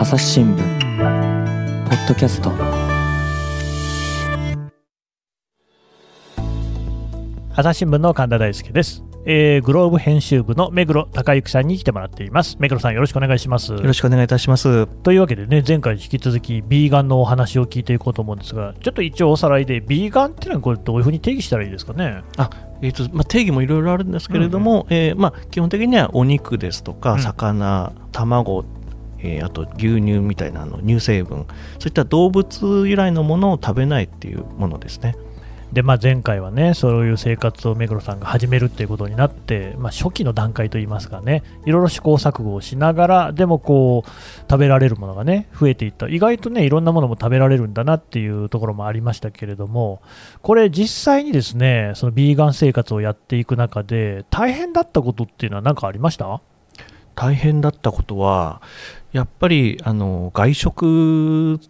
朝日新聞ポッドキャスト。朝日新聞の神田大輔です、えーグローブ編集部の目黒孝之さんに来てもらっています。目黒さんよろしくお願いします。よろしくお願いいたします。というわけでね前回に引き続きビーガンのお話を聞いていこうと思うんですがちょっと一応おさらいでビーガンっていうのはこれどういうふうに定義したらいいですかね？えーとまあ、定義もいろいろあるんですけれども、えーまあ、基本的にはお肉ですとか、うん。魚、卵、えーあと牛乳みたいなあの乳成分、そういった動物由来のものを食べないっていうものですね。で、まあ、前回はねそういう生活を目黒さんが始めるっていうことになって、まあ、初期の段階といいますかねいろいろ試行錯誤をしながらでもこう食べられるものがね増えていった。意外とねいろんなものも食べられるんだなっていうところもありましたけれどもこれ実際にですねそのビーガン生活をやっていく中で大変だったことっていうのは何かありました？大変だったことは、やっぱりあの外食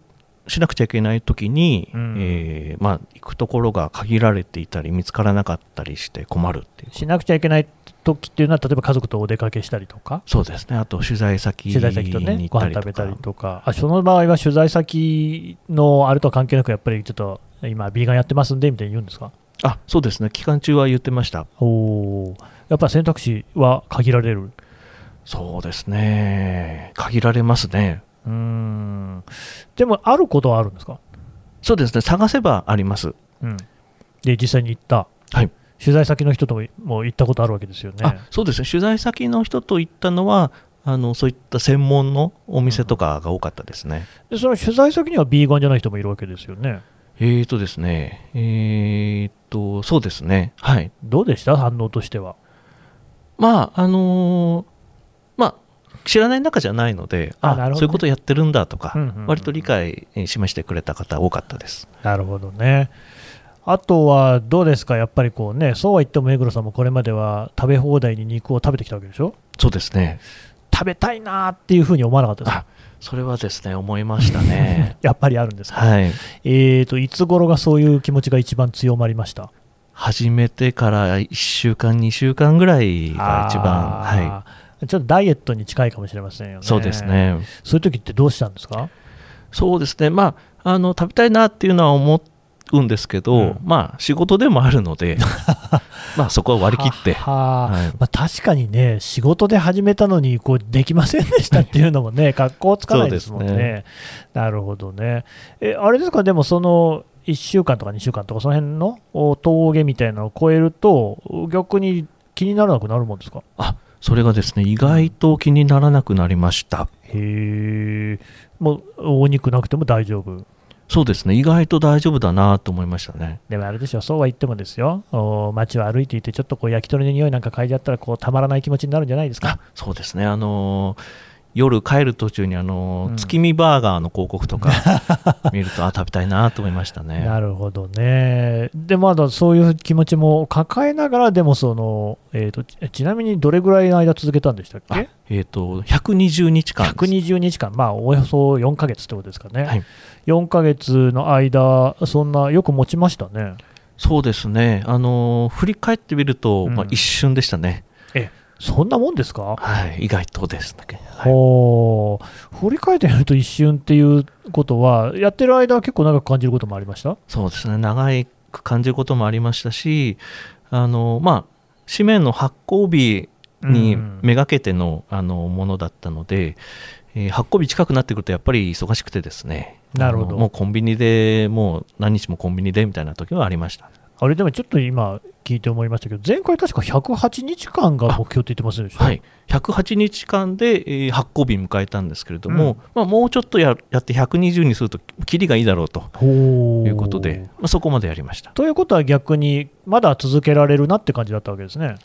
しなくちゃいけない時に、うん。えーまあ、行くところが限られていたり見つからなかったりして困るっていうしなくちゃいけない時っていうのは例えば家族とお出かけしたりとか？そうですね。あと取材先取材先とねに行ご飯食べたりとか。あその場合は取材先のあれとは関係なくやっぱりちょっと今ビーガンやってますんでみたいに言うんですか？あそうですね。期間中は言ってました。おおやっぱ選択肢は限られる？そうですね。限られますね。うーん。でもあることはあるんですか？そうですね。探せばあります。うん。で実際に行った。はい。取材先の人とももう行ったことあるわけですよね。あそうですね。取材先の人と行ったのはあのそういった専門のお店とかが多かったですね、でその取材先にはビーガンじゃない人もいるわけですよね。えーとですね。えーとそうですね。はい。どうでした？反応としては。まああのーまあ知らない中じゃないのであね。そういうことやってるんだとか、うんうんうん割と理解えー示してくれた方多かったです。なるほどね。あとはどうですか、やっぱりこうね、そうは言っても目黒さんもこれまでは食べ放題に肉を食べてきたわけでしょ、そうですね。食べたいなーっていうふうに思わなかったですか？あそれはですね思いましたね。やっぱりあるんですか、はい。えーと、いつ頃がそういう気持ちが一番強まりました？始めてから1週間、2週間ぐらいが一番、はあーちょっとダイエットに近いかもしれませんよね。い、そうです。ね、そういう時ってどうしたんですか？そうですね、まあ、あの食べたいなっていうのは思うんですけど、うん。まあ、仕事でもあるので、まあそこは割り切って、ははは。い。まあ、確かにね、仕事で始めたのにこうできませんでしたっていうのもね、格好つかないですもんね。そうですなるほどね。え、あれですか、でもその1週間とか2週間とか、その辺のお峠みたいなのを超えると、逆に気にならなくなるもんですか？それがですね、意外と気にならなくなりました。へえ、もうお肉なくても大丈夫。そうですね、意外と大丈夫だなと思いましたね。でもあれでしょ、そうは言ってもですよ、お街を歩いていて、ちょっとこう焼き鳥の匂いなんか嗅いじゃったらこう、たまらない気持ちになるんじゃないですか？あ。そうですね、あのー夜帰る途中にあのーうん月見バーガーの広告とか 見ると、あ、食べたいなと思いましたね。なるほどね。で、まだそういう気持ちも抱えながら、でもその、えーと、ちちなみにどれぐらいの間続けたんでしたっあけえっ、と、120日間です。120日間、まあ、およそ4ヶ月ってことですかね。はい4ヶ月の間、そんな、よく持ちましたね。そうですね、あのー振り返ってみると、うんまあ、一瞬でしたね。そんなもんですか？はい、意外とですね。はい。振り返ってみると一瞬っていうことは、やってる間は結構長く感じることもありました？そうですね、長く感じることもありましたし、あのまあ、紙面の発行日にうん。めがけての,、あのものだったので、えー発行日近くなってくると、やっぱり忙しくてですね、なるほど。もうコンビニで、もう何日もコンビニでみたいな時はありました。あれでもちょっと今聞いて思いましたけど、前回確か108日間が目標って言ってませんでした？はい、108日間で、えー発行日迎えたんですけれども、うん。まあ、もうちょっとややって120にすると、キリがいいだろうと。ほいうことで、まあ、そこまでやりました。ということは逆に、まだ続けられるなって感じだったわけですね。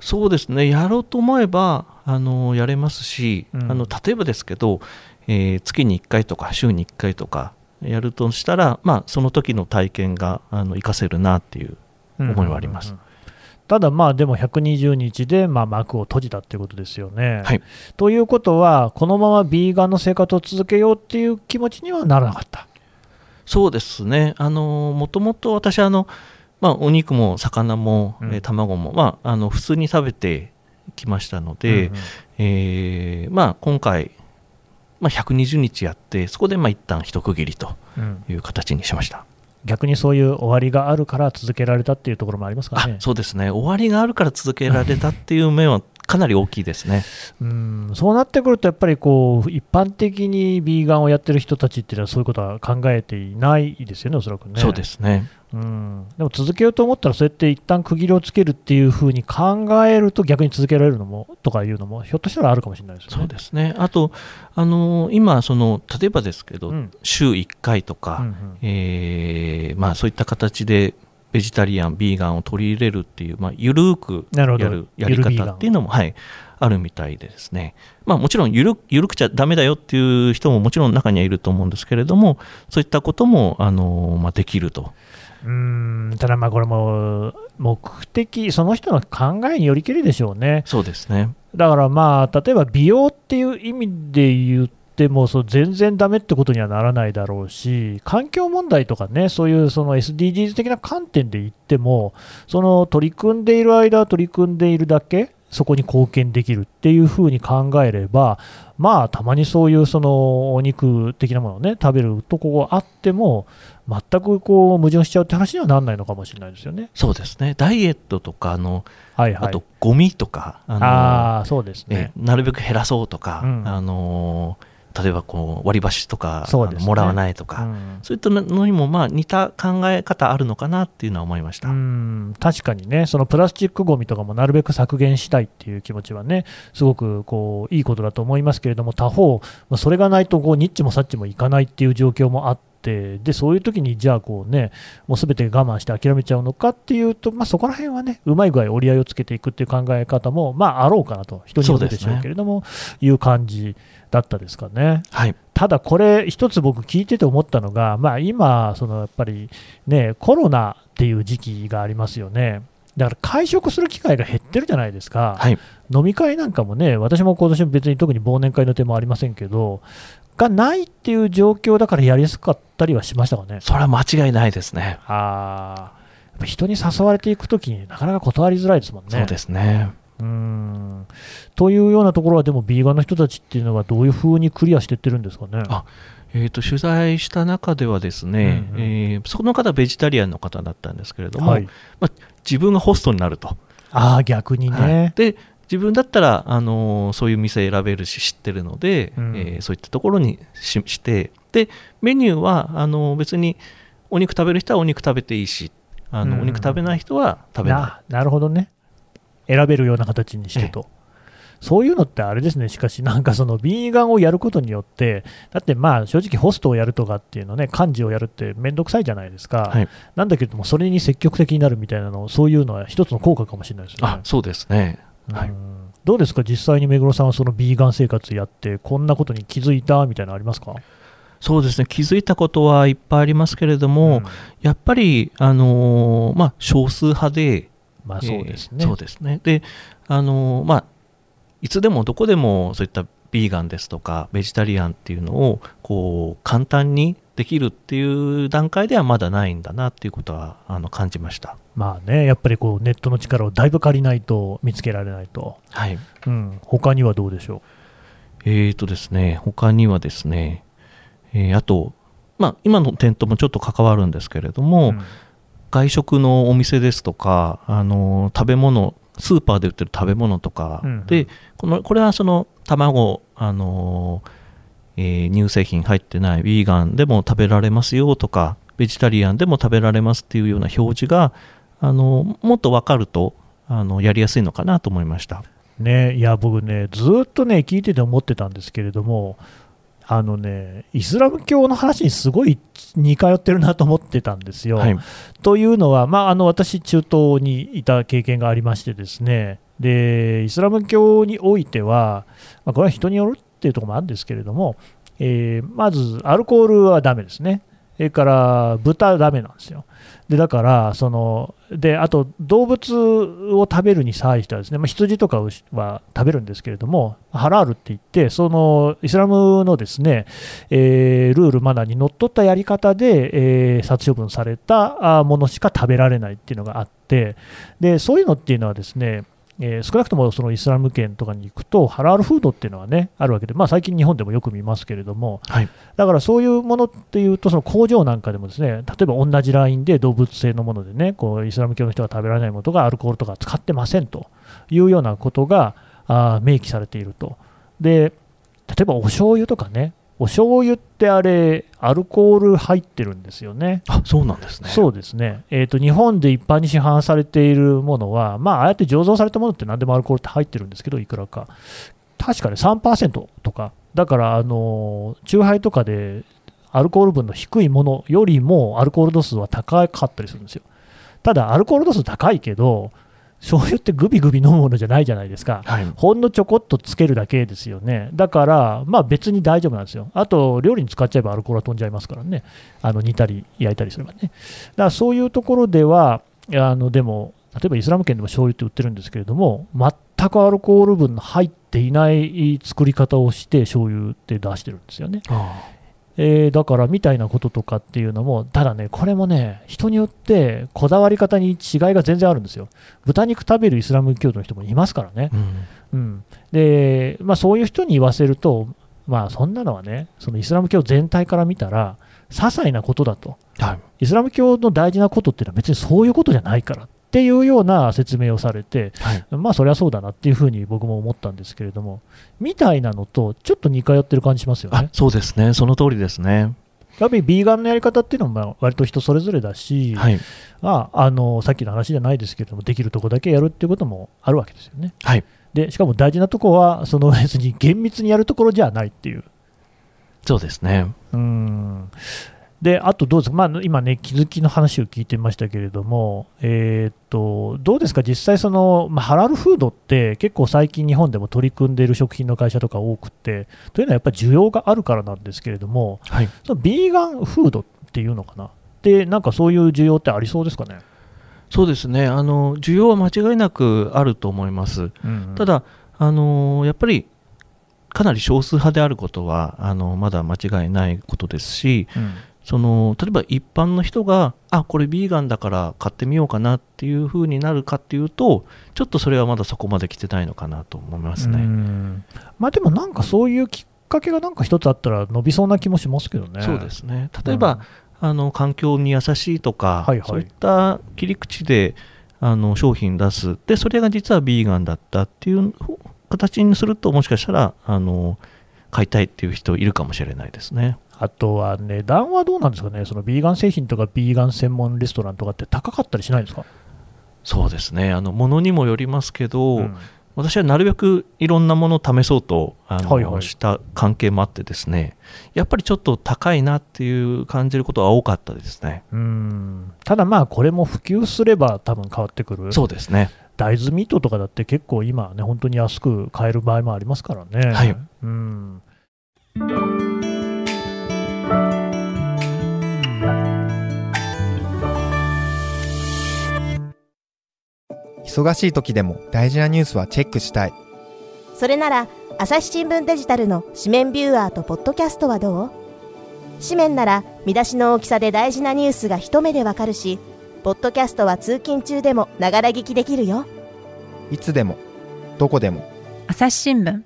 そうですね、やろうと思えばあのやれますし、うん。あの例えばですけど、えー月に1回とか週に1回とかやるとしたら、まあ、その時の体験があの活かせるなっていう思いはあります。うんうんうんただ、まあでも120日でまあ幕を閉じたっていうことですよね。はいということは、このままビーガンの生活を続けようっていう気持ちにはならなかった。そうですね、あのもともと私あの、まあ、お肉も魚も、うんえー卵も、まあ、あの普通に食べてきましたので、うんうんえーまあ、今回まあ、120日やってそこでまあ一旦一区切りとうんいう形にしました。逆にそういう終わりがあるから続けられたっていうところもありますかあね。そうですね終わりがあるから続けられたっていう面はかなり大きいですね。うんそうなってくると、やっぱりこう一般的にビーガンをやってる人たちっていうのは、そういうことは考えていないですよね、おそらくね。そうですね。うん、でも続けようと思ったら、そうやって一旦区切りをつけるっていうふうに考えると、逆に続けられるのもとかいうのも、ひょっとしたらあるかもしれないですよね。そうですね。あと、あの今その例えばですけど、うん週1回とうんか、うんえーまあそういった形でベジタリアン、ビーガンを取り入れるっていう、まあ、ゆるくやるやり方っていうのも、はい、あるみたいでですね、まあ、もちろんゆるゆるくちゃダメだよっていう人ももちろん中にはいると思うんですけれども、そういったことも、あのまあ、できると。うんただまあこれも目的、その人の考えによりけりでしょうね。そうですね。だからまあ、例えば美容っていう意味で言っても、そう全然ダメってことにはならないだろうし、環境問題とかね、そういうその SDGs 的な観点で言っても、その取り組んでいる間は取り組んでいるだけ、そこに貢献できるっていうふうに考えれば、まあ、たまにそういうそのお肉的なものをね、食べるとこがあっても、全くこう矛盾しちゃうって話にはならないのかもしれないですよね。そうですね。ダイエットとか、あのはいはい。あとゴミとか、あのあーそうですね。えなるべく減らそうとか、うんあの例えばこう割り箸とか、ね。もらわないとか、うん。そういったのにもまあ似た考え方あるのかなっていうのは思いました。うん。確かにね、そのプラスチックごみとかもなるべく削減したいっていう気持ちはね、すごくこういいことだと思いますけれども、他方、まあそれがないとこうニッチもサッチもいかないっていう状況もあって、でそういう時にじゃあこうね、もうすべて我慢して諦めちゃうのかっていうと、まあ、そこら辺はね、うまい具合折り合いをつけていくっていう考え方も、まあ、あろうかなと、人によるでしょうけれども、いう感じだったですかね。はい、ただこれ、一つ僕聞いてて思ったのが、まあ、今、そのやっぱりね、コロナっていう時期がありますよね。だから会食する機会が減ってるじゃないですか、はい、飲み会なんかもね、私も今年別に特に忘年会の手もありませんけど、がないっていう状況だからやりやすかったりはしましたかね。それは間違いないですね。あ人に誘われていくときになかなか断りづらいですもんね。そうですね。うーん。というようなところは、でも、ビーガンの人たちっていうのは、どういうふうにクリアしていってるんですかね？あえー、と取材した中ではですね、うんうん。えーその方はベジタリアンの方だったんですけれども、はい、まあ、自分がホストになると、ああ、逆にね。はい。で自分だったら、あのーそういう店選べるし知ってるので、うん。えーそういったところにししてでメニューはあのー別にお肉食べる人はお肉食べていいしあの、うん。お肉食べない人は食べない。ななるほどね。選べるような形にしてと。そういうのってあれですね、しかし、なんかそのビーガンをやることによって、だってまあ正直、ホストをやるとかっていうのね、幹事をやるってめんどくさいじゃないですか、はい。なんだけれども、それに積極的になるみたいなの、そういうのは一つの効果かもしれないですね。あそうですね、はい。うんどうですか、実際に目黒さんはそのビーガン生活やって、こんなことに気づいたみたいなのありますか？そうですね。気づいたことはいっぱいありますけれども、うん。やっぱり、あのーまあ、少数派で、まあそうですね。えーそうですね。で、あのーまあ、いつでもどこでもそういったビーガンですとか、ベジタリアンっていうのを、こう、簡単にできるっていう段階ではまだないんだなっていうことは、あの、感じました。まあね、やっぱりこうネットの力をだいぶ借りないと見つけられないと。はい。うん、他にはどうでしょえーとですね、他にはですね、えーあと、まあ、今の点ともちょっと関わるんですけれどう。も、ん外食のお店ですとか、あの食べ物、スーパーで売ってる食べ物とか、うんうんでこのこれはその卵、あのえー乳製品入ってない、ヴィーガンでも食べられますよとか、ベジタリアンでも食べられますっていうような表示が、あのもっと分かるとあのやりやすいのかなと思いました。ね、いや僕ね、ずーっとね、聞いてて思ってたんですけれども、あのね、イスラム教の話にすごい似通ってるなと思ってたんですよ。はい、というのは、まあ、あの私、中東にいた経験がありましてですね、でイスラム教においては、まあ、これは人によるっていうところもあるんですけれども、えーまずアルコールはダメですね、それから豚ダメなんですよ。でだからそので、あと動物を食べるに際してはですね、まあ、羊とかは食べるんですけれども、ハラールって言って、そのイスラムのですね、えールール、マナーにのっとったやり方で、えー殺処分されたものしか食べられないっていうのがあって、でそういうのっていうのはですね、えー少なくともそのイスラム圏とかに行くと、ハラールフードっていうのはね、あるわけで、まあ、最近、日本でもよく見ますけれども、はいだからそういうものっていうと、その工場なんかでもですね、例えば同じラインで動物性のものでね、こうイスラム教の人が食べられないものとか、アルコールとか使ってませんというようなことがあー明記されていると。で、例えばお醤油とかね、お醤油ってあれ、アルコール入ってるんですよね。あそうなんですね。そうですね、えーと、日本で一般に市販されているものは、まあ、ああやって醸造されたものって何でもアルコールって入ってるんですけど、いくらか、確かね、3%とか、だから、あのー、酎ハイとかでアルコール分の低いものよりも、アルコール度数は高かったりするんですよ。ただ、アルコール度数高いけど、醤油ってグビグビ飲むものじゃないじゃないですか。はいほんのちょこっとつけるだけですよね。だから、まあ別に大丈夫なんですよ。あと、料理に使っちゃえばアルコールは飛んじゃいますからね。あの煮たり焼いたりすればね。だからそういうところでは、あのでも、例えばイスラム圏でも醤油って売ってるんですけれども、全くアルコール分の入っていない作り方をして、醤油って出してるんですよね。あえーだからみたいなこととかっていうのも、ただね、これもね、人によってこだわり方に違いが全然あるんですよ。豚肉食べるイスラム教徒の人もいますからね。ー。うん。うん、で、まあ、そういう人に言わせると、まあ、そんなのはね、そのイスラム教全体から見たら、些細なことだと、はい。イスラム教の大事なことっていうのは別にそういうことじゃないからっていうような説明をされて、はいまあ、そりゃそうだなっていうふうに僕も思ったんですけれども、みたいなのと、ちょっと似通ってる感じしますよね。あそうですね、その通りですね。やっぱりビーガンのやり方っていうのもまあ割と人それぞれだし、はいまあ、あのさっきの話じゃないですけれども、できるとこだけやるっていうこともあるわけですよね。はいでしかも大事なとこは、その別に厳密にやるところじゃないっていう。そうですね。うんであとどうですか、まあ、今ね、気づきの話を聞いてましたけれども、えーっとどうですか、実際その、まあ、ハラルフードって結構最近、日本でも取り組んでいる食品の会社とか多くて、というのはやっぱり需要があるからなんですけれども、はい。そのビーガンフードっていうのかな、でなんかそういう需要ってありそうですかね？そうですね。あの需要は間違いなくあると思います。うん。た、だ、あのやっぱりかなり少数派であることはあのまだ間違いないことですしうんその例えば一般の人があこれビーガンだから買ってみようかなっていうふうになるかっていうとちょっとそれはまだそこまで来てないのかなと思いますうね。んまあ、でもなんかそういうきっかけがなんか一つあったら伸びそうな気もしますけどね。そうですね例えば、あの環境に優しいとか、はいはいそういった切り口であの商品出すでそれが実はビーガンだったっていう形にするともしかしたらあの買いたいっていう人いるかもしれないですね。あとは値段はどうなんですかね、そのビーガン製品とかビーガン専門レストランとかって高かったりしないですか、そうですね。あの物にもよりますけど、うん。私はなるべくいろんなものを試そうとあの、はいはい。した関係もあってですね。やっぱりちょっと高いなっていう感じることは多かったですね。うん。ただまあ、これも普及すれば多分変わってくる、そうですね。大豆ミートとかだって結構今ね、本当に安く買える場合もありますからね。はい。うん忙しい時でも大事なニュースはチェックしたい。それなら朝日新聞デジタルの紙面ビューアーとポッドキャストはどう？紙面なら見出しの大きさで大事なニュースが一目でわかるしポッドキャストは通勤中でもながら聞きできるよ。いつでもどこでも。朝日新聞。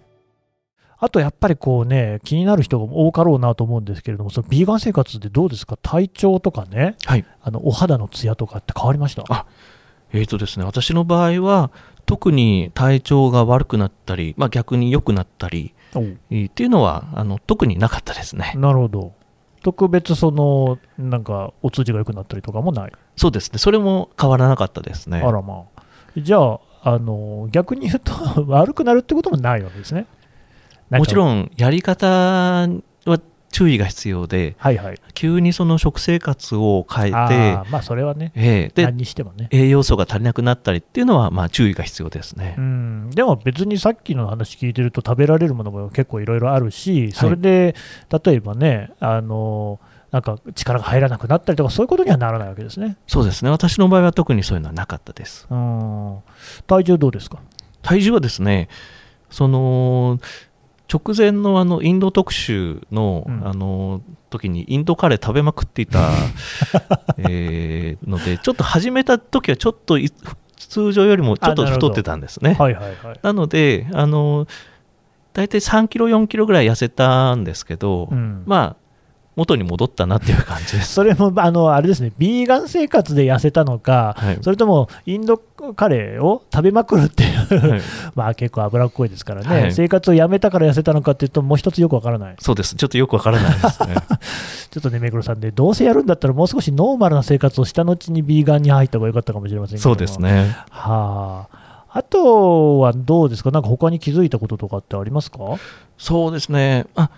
あとやっぱりこうね、気になる人が多かろうなと思うんですけれども、そのビーガン生活でどうですか、体調とかね、はい。あのお肌のツヤとかって変わりました？あえーとですね、私の場合は特に体調が悪くなったり、まあ、逆に良くなったり、っていうのはあの特になかったですね。なるほど。特別その、なんか、お通じが良くなったりとかもない。そうですね、それも変わらなかったですね。あらまあ。じゃあ、あの逆に言うと、悪くなるってこともないわけですね。もちろん。んやり方は注意が必要で、はいはい。急にその食生活を変えあてー、まあ、それはね、えーで何にしてもね。栄養素が足りなくなったりっていうのは、まあ、注意が必要ですね。うん、でも別にさっきの話聞いてると食べられるものも結構いろいろあるし、それで例えばね、あのなんか力が入らなくなったりとか、そういうことにはならないわけですね。そうですね、私の場合は特にそういうのはなかったです。うん、体重どうですか？体重はですね、その直前のあのインド特集の,、うんあの時にインドカレー食べまくっていた、えーので、ちょっと始めた時はちょっとい通常よりもちょっと太ってたんですね。はいはいはい。なので、あの大体3キロ、4キロぐらい痩せたんですけど、うんまあ、元に戻ったなっていう感じです。それも、あの、あれですね、ビーガン生活で痩せたのか、はいそれともインドカレーを食べまくるっていう、はい まあ結構脂っこいですからね、はい生活をやめたから痩せたのかっていうと、もう一つよくわからない。そうです。ちょっとよくわからないですね。ちょっとね、目黒さんで、どうせやるんだったら、もう少しノーマルな生活をした後にビーガンに入った方がよかったかもしれませんけどもそうです。ね。はあ。あとはどうですか、なんか他に気づいたこととかってありますか？そうですね。あ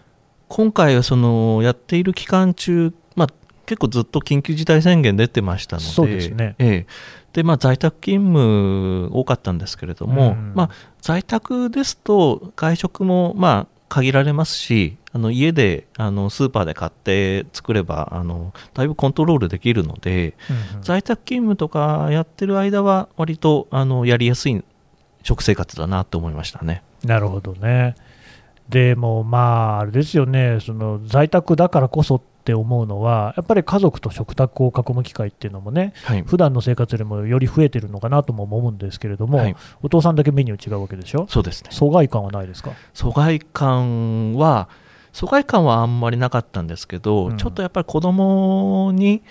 今回はそのやっている期間中、まあ、結構ずっと緊急事態宣言出てましたので、そうですねええでまあ、在宅勤務多かったんですけれども、うんまあ、在宅ですと外食もまあ限られますし、あの家であのスーパーで買って作ればあのだいぶコントロールできるので、うんうん在宅勤務とかやってる間は割とあのやりやすい食生活だなと思いましたね。なるほどね。でもまあ、あれですよね、その在宅だからこそって思うのは、やっぱり家族と食卓を囲む機会っていうのもね、はい。普段の生活よりもより増えてるのかなとも思うんですけれども、はい。お父さんだけメニュー違うわけでしょ、そうですね。疎外感はないですか？疎外感は疎外感はあんまりなかったんですけど、うん。ちょっとやっぱり子供に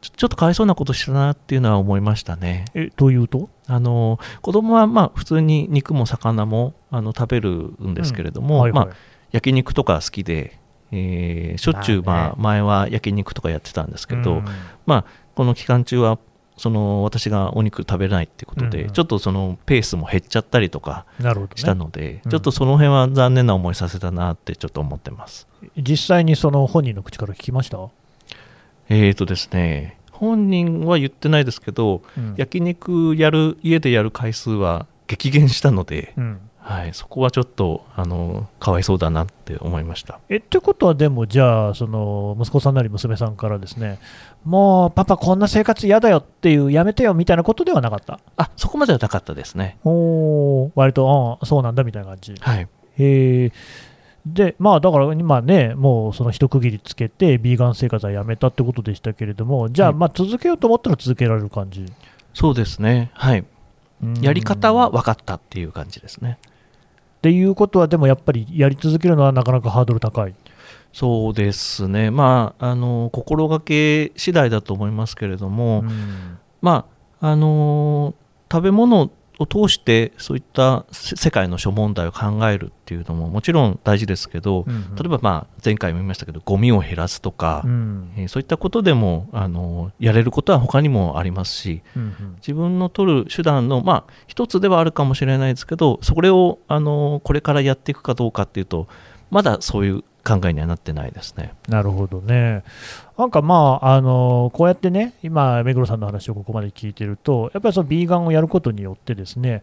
ちょっとかわいそうなことしたなっていうのは思いましたね。えというと？あの子供はまあ普通に肉も魚もあの食べるんですけれども、はいはい。まあ、焼肉とか好きで、えーしょっちゅう、まあ前は焼肉とかやってたんですけど、うん。まあ、この期間中はその私がお肉食べないっていうことで、ちょっとそのペースも減っちゃったりとかしたので、うん。ちょっとその辺は残念な思いさせたなってちょっと思ってます。実際にその本人の口から聞きました、えーとですね、本人は言ってないですけど、うん。焼肉やる、家でやる回数は激減したので、うんはい、そこはちょっとあのかわいそうだなって思いました。えってことは、でもじゃあ、その息子さんなり娘さんからですね、もうパパ、こんな生活嫌だよっていう、やめてよみたいなことではなかった？あそこまではなかったですね。おー割と、ああそうなんだみたいな感じ。はい、へえ。で、まあだから今ね、もうその一区切りつけて、ビーガン生活はやめたってことでしたけれども、じゃあ、はいまあ続けようと思ったら続けられる感じ？そうですね、はい、うんやり方は分かったっていう感じですね。っていうことは、でもやっぱりやり続けるのはなかなかハードル高い。そうですね、まあ、あの心がけ次第だと思いますけれども、うんまああの食べ物を通してそういったせ世界の諸問題を考えるっていうのももちろん大事ですけど、うん例えば、まあ、前回も言いましたけどゴミを減らすとか、うん。えーそういったことでもあのやれることは他にもありますしうん。自分の取る手段の、まあ、一つではあるかもしれないですけどそれをあのこれからやっていくかどうかっていうとまだそういう考えにはなってないですね。なるほどね。なんかまあ、あのこうやってね、今、目黒さんの話をここまで聞いてると、やっぱりそのビーガンをやることによってですね、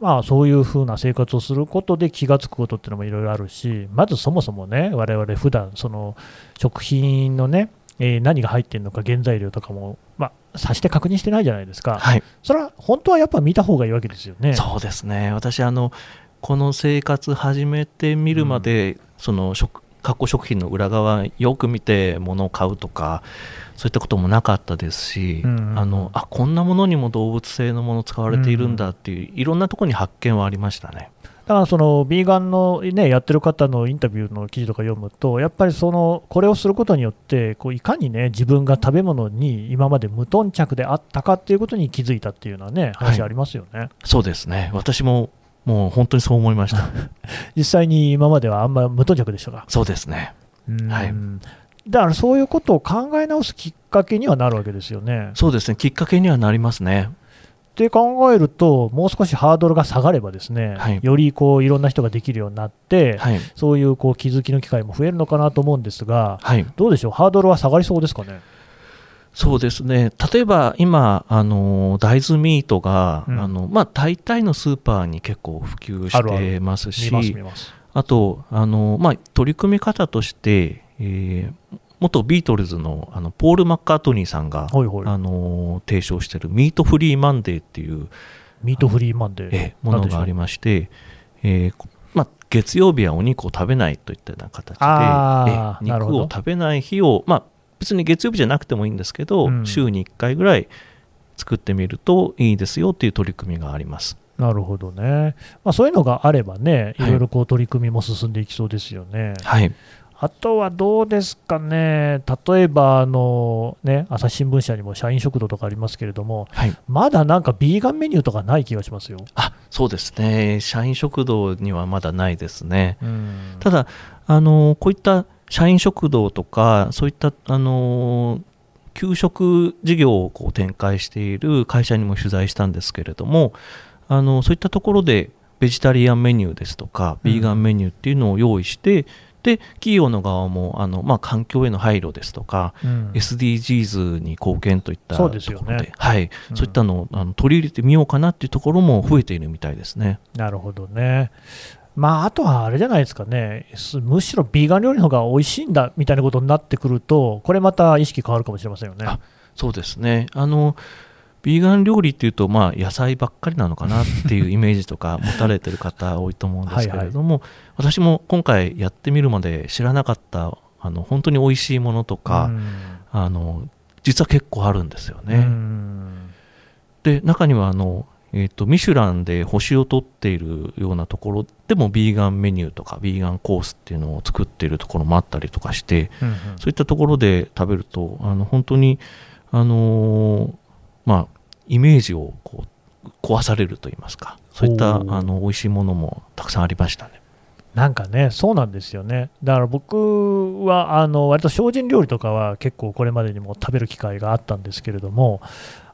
まあ、そういうふうな生活をすることで気がつくことっていうのもいろいろあるし、まずそもそもね、我々普段その食品のね、えー何が入ってるのか、原材料とかも、まあ、さして確認してないじゃないですか、はいそれは本当はやっぱ見た方がいいわけですよね。そうですね私あのこの生活始めてみるまで、その食加工食品の裏側よく見て物を買うとかそういったこともなかったですし、うんうんうんあのあこんなものにも動物性のもの使われているんだっていう、いろんなところに発見はありましたね。だからそのビーガンの、ね、やってる方のインタビューの記事とか読むと、やっぱりそのこれをすることによって、こういかにね自分が食べ物に今まで無頓着であったかっていうことに気づいたっていうのはね、話ありますよね。そうですね私ももう本当にそう思いました。実際に今まではあんま無頓着でしたが。そうですね。うん。はい。だからそういうことを考え直すきっかけにはなるわけですよね。そうですね。きっかけにはなりますね。って考えると、もう少しハードルが下がればですね、はい。よりこういろんな人ができるようになって、はい。そういうこう気づきの機会も増えるのかなと思うんですが、はい。どうでしょう、ハードルは下がりそうですかね？そうですね例えば今あの大豆ミートが、うんあのまあ、大体のスーパーに結構普及してますし。あとあの、まあ、取り組み方として、えー元ビートルズのあのポール・マッカートニーさんが、ほいほい。あの提唱している Meat Free Monday っていう、 Meat Free Monday。えーものがありままして、えーこまあ、月曜日はお肉を食べないといったような形で、肉を食べない日を、まあ、別に月曜日じゃなくてもいいんですけど、うん週に1回ぐらい作ってみるといいですよっていう取り組みがあります。なるほどね、まあ、そういうのがあればね、いはいろいろこう取り組みも進んでいきそうですよね。はい、あとはどうですかね、例えばあの、ね、朝日新聞社にも社員食堂とかありますけれども、はい、まだなんかビーガンメニューとかない気がしますよ。あそうですね、社員食堂にはまだないですね。うんただ、あのこういった社員食堂とか、そういったあの給食事業をこう展開している会社にも取材したんですけれども、あのそういったところでベジタリアンメニューですとか、ビーガンメニューっていうのを用意して、で企業の側もあの、まあ、環境への配慮ですとか、うん。SDGs に貢献といったそうところですよね。で、はい。うん。そういったのをあの取り入れてみようかなっていうところも増えているみたいですね。なるほどね。まあ、あとはあれじゃないですかね、すむしろビーガン料理の方が美味しいんだみたいなことになってくると、これまた意識変わるかもしれませんよね。あそうですね。あの、ビーガン料理っていうと、まあ、野菜ばっかりなのかなっていうイメージとか 持たれてる方多いと思うんですけれども、私も今回やってみるまで知らなかった、あの、本当に美味しいものとか、うんあの、実は結構あるんですよね。うんで、中には、あの、えっ、と、ミシュランで星を取っているようなところでも、ビーガンメニューとか、ビーガンコースっていうのを作っているところもあったりとかして、うんうんそういったところで食べると、あの本当に、あのーまあ、イメージをこう壊されると言いますか、そういったあの美味しいものもたくさんありましたね。なんかね、そうなんですよね。だから僕は、あの割と精進料理とかは結構これまでにも食べる機会があったんですけれども、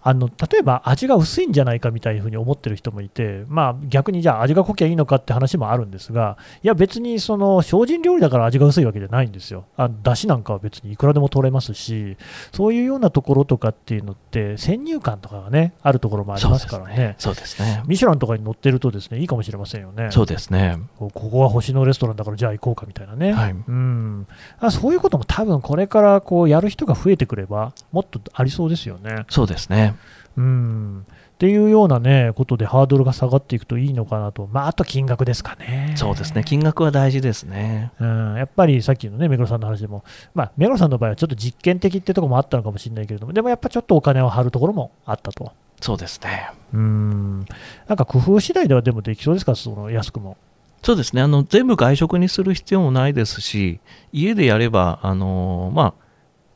あの例えば味が薄いんじゃないかみたいなふうに思ってる人もいて、まあ、逆にじゃあ味が濃きゃいいのかって話もあるんですが、いや別にその精進料理だから味が薄いわけじゃないんですよ。あだしなんかは別にいくらでも取れますし、そういうようなところとかっていうのって、先入観とかがね、あるところもありますからね。そうですね。ミシュランとかに載ってるとですねいいかもしれませんよね。そうですね。ここは星のレストランだからじゃあ行こうかみたいなね、はいうん、あそういうことも多分これからこうやる人が増えてくればもっとありそうですよね。そうですね。うん、っていうような、ね、ことでハードルが下がっていくといいのかなと、まあ、あと金額ですかね。そうですね。金額は大事ですね。うん、やっぱりさっきのね、目黒さんの話でも、まあ、目黒さんの場合はちょっと実験的ってところもあったのかもしれないけれども、でもやっぱちょっとお金を張るところもあったと。そうですね。うん、なんか工夫次第ではでもできそうですか、その安くも。そうですね。あの、全部外食にする必要もないですし、家でやれば、あの、まあ、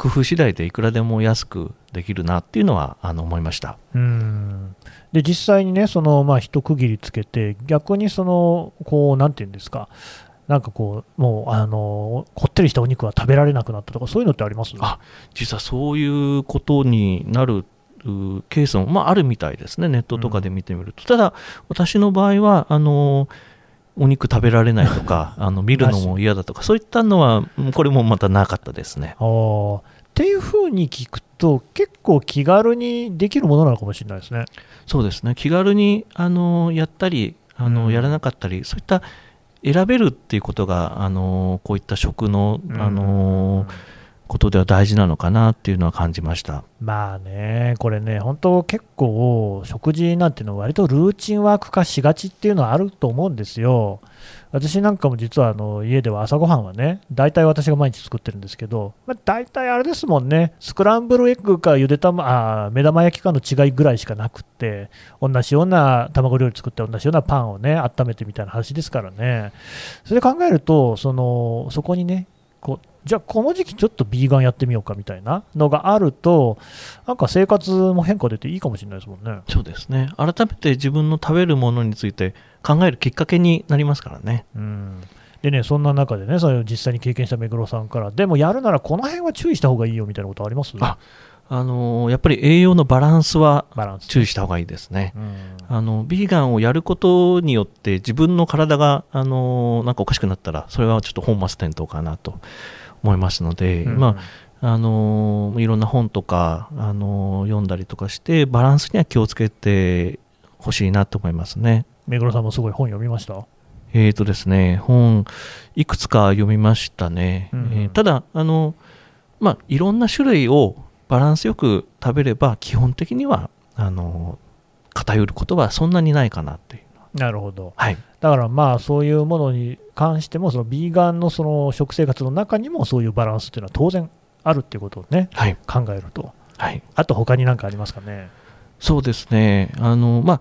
工夫次第でいくらでも安くできるなっていうのは、あの、思いました。うんで実際にね、そのまあ一区切りつけて、逆にそのこうなんていうんですか、なんかこう、もうあのこってりしたお肉は食べられなくなったとか、そういうのってあります？あ実はそういうことになるうケースも、まあ、あるみたいですね、ネットとかで見てみると。ただ、私の場合は、あのお肉食べられないとか、あの見るのも嫌だとか、そういったのは、うんこれもまたなかったですね。あーっていうふうに聞くと、結構気軽にできるものなのかもしれないですね。そうですね、気軽にあのやったりあの、うん。やらなかったり、そういった選べるっていうことが、あのこういった食の、あのことでは大事なのかなっていうのは感じました。まあね、これね、本当結構、食事なんていうのは割とルーチンワーク化しがちっていうのはあると思うんですよ。私なんかも実はあの家では朝ごはんはね、大体私が毎日作ってるんですけど、まあ、大体あれですもんね、スクランブルエッグかゆで玉あ目玉焼きかの違いぐらいしかなくって、同じような卵料理作って、同じようなパンをね、温めてみたいな話ですからね、それ考えると、そのそこにね、こうじゃあこの時期ちょっとビーガンやってみようかみたいなのがあると、なんか生活も変化出ていいかもしれないですもんね。そうですね改めて自分の食べるものについて考えるきっかけになりますからね。うんでね、そんな中でね、それを実際に経験した目黒さんから、でもやるならこの辺は注意した方がいいよみたいなことあります？ああのーやっぱり栄養のバランスは。注意した方がいいですね。うんあのビーガンをやることによって自分の体が、あのーなんかおかしくなったらそれはちょっと本末転倒かなと思いますので、うんまああのーいろんな本とか、あのー読んだりとかしてバランスには気をつけてほしいなと思いますね。目黒さんもすごい本読みました？えーとですね、本いくつか読みましたね。うんえーただあの、まあ、いろんな種類をバランスよく食べれば基本的にはあの偏ることはそんなにないかなっていう。なるほど。はいだからまあそういうものに関しても、そのビーガンのその食生活の中にもそういうバランスっていうのは当然あるっていうことをね、はい考えると。はい、あと他に何かありますかね？そうですねあの、まあ、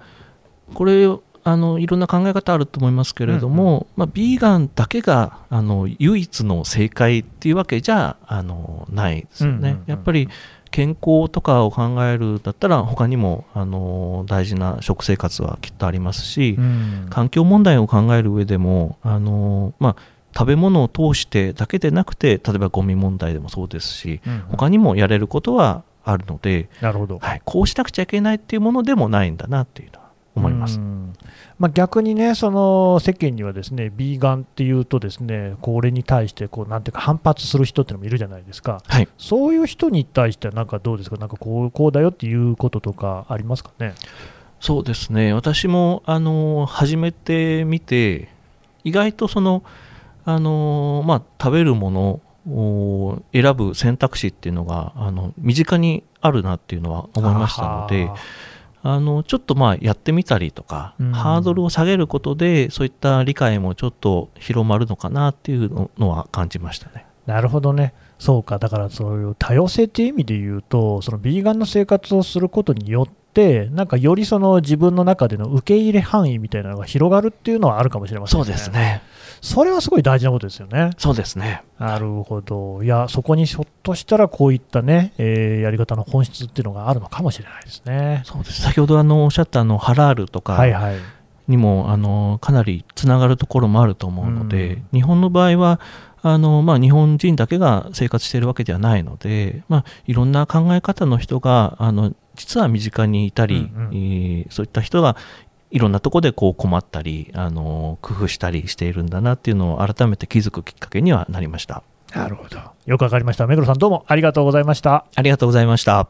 これあのいろんな考え方あると思いますけれども、まあ、ビーガンだけがあの唯一の正解っていうわけじゃあのないですよね。うんうんうんやっぱり健康とかを考えるだったら他にもあの大事な食生活はきっとありますし、うん環境問題を考える上でもあの、まあ、食べ物を通してだけでなくて例えばゴミ問題でもそうですしうん他にもやれることはあるので、なるほど。はい、こうしなくちゃいけないっていうものでもないんだなっていうのは思います。うんまあ、逆にね、その世間にはですね、ビーガンっていうとですね、これに対してこうなんていうか反発する人っていうのもいるじゃないですか。はいそういう人に対してはなんかどうですか、なんかこうこうだよっていうこととかありますかね？そうですね私もあの始めてみて意外とそのあの、まあ、食べるものを選ぶ選択肢っていうのがあの身近にあるなっていうのは思いましたのでああのちょっとまあやってみたりとか、うんハードルを下げることでそういった理解もちょっと広まるのかなっていうののは感じましたね。ーなるほどね。そうか、だからそういう多様性っていう意味で言うと、そのビーガンの生活をすることによって、なんかよりその自分の中での受け入れ範囲みたいなのが広がるっていうのはあるかもしれませんそうです。ね。それはすごい大事なことですよね。そうですね。なるほど。いや、そこにひょっとしたらこういったね、えーやり方の本質っていうのがあるのかもしれないですね。そうです。先ほどあのおっしゃったあのハラールとか、はいはい。にもあのかなりつながるところもあると思うので、うん日本の場合はあの、まあ、日本人だけが生活しているわけではないので、まあ、いろんな考え方の人があの実は身近にいたり、うんうんえーそういった人がいろんなところでこう困ったりあの工夫したりしているんだなっていうのを改めて気づくきっかけにはなりましたなるほど。よくわかりました。目黒さんどうもありがとうございました。ありがとうございました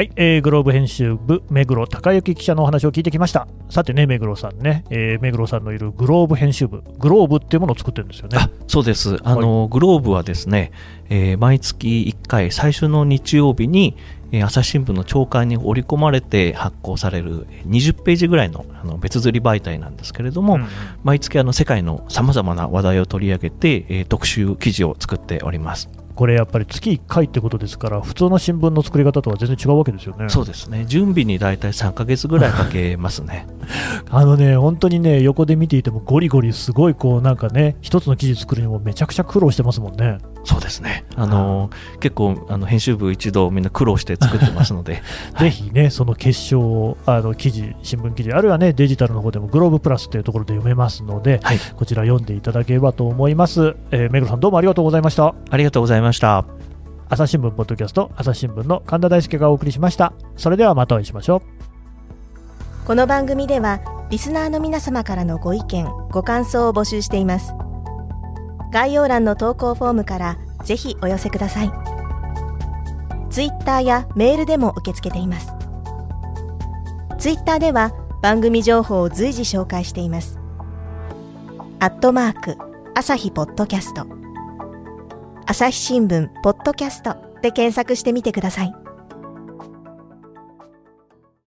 はい、えーグローブ編集部、目黒隆之記者のお話を聞いてきました。さてね、目黒さんね、えー目黒さんのいるグローブ編集部、グローブっていうものを作ってるんですよね。あそうです。あの、グローブはですね、えー毎月1回最初の日曜日に、えー朝日新聞の朝刊に織り込まれて発行されるえー20ページぐらいのあの別釣り媒体なんですけれども、うんうん。毎月あの世界のさまざまな話題を取り上げて、えー特集記事を作っております、これやっぱり月1回ってことですから、普通の新聞の作り方とは全然違うわけですよね。そうですね準備に大体3ヶ月ぐらいかけますね あのね、本当にね、横で見ていてもゴリゴリすごいこうなんかね、一つの記事作るにもめちゃくちゃ苦労してますもんね。そうですねあの結構あの編集部一同みんな苦労して作ってますので ぜひね、その結晶をあの記事、新聞記事、あるいはね、デジタルの方でもグローブプラスというところで読めますので、はいこちら読んでいただければと思います。えー、目黒さんどうもありがとうございました。ありがとうございました朝日新聞ポッドキャスト、朝日新聞の神田大輔がお送りしました。それではまたお会いしましょう。この番組ではリスナーの皆様からのご意見ご感想を募集しています概要欄の投稿フォームからぜひお寄せください。ツイッターやメールでも受け付けています。ツイッターでは番組情報を随時紹介しています。アットマーク朝日ポッドキャスト。朝日新聞ポッドキャストで検索してみてください。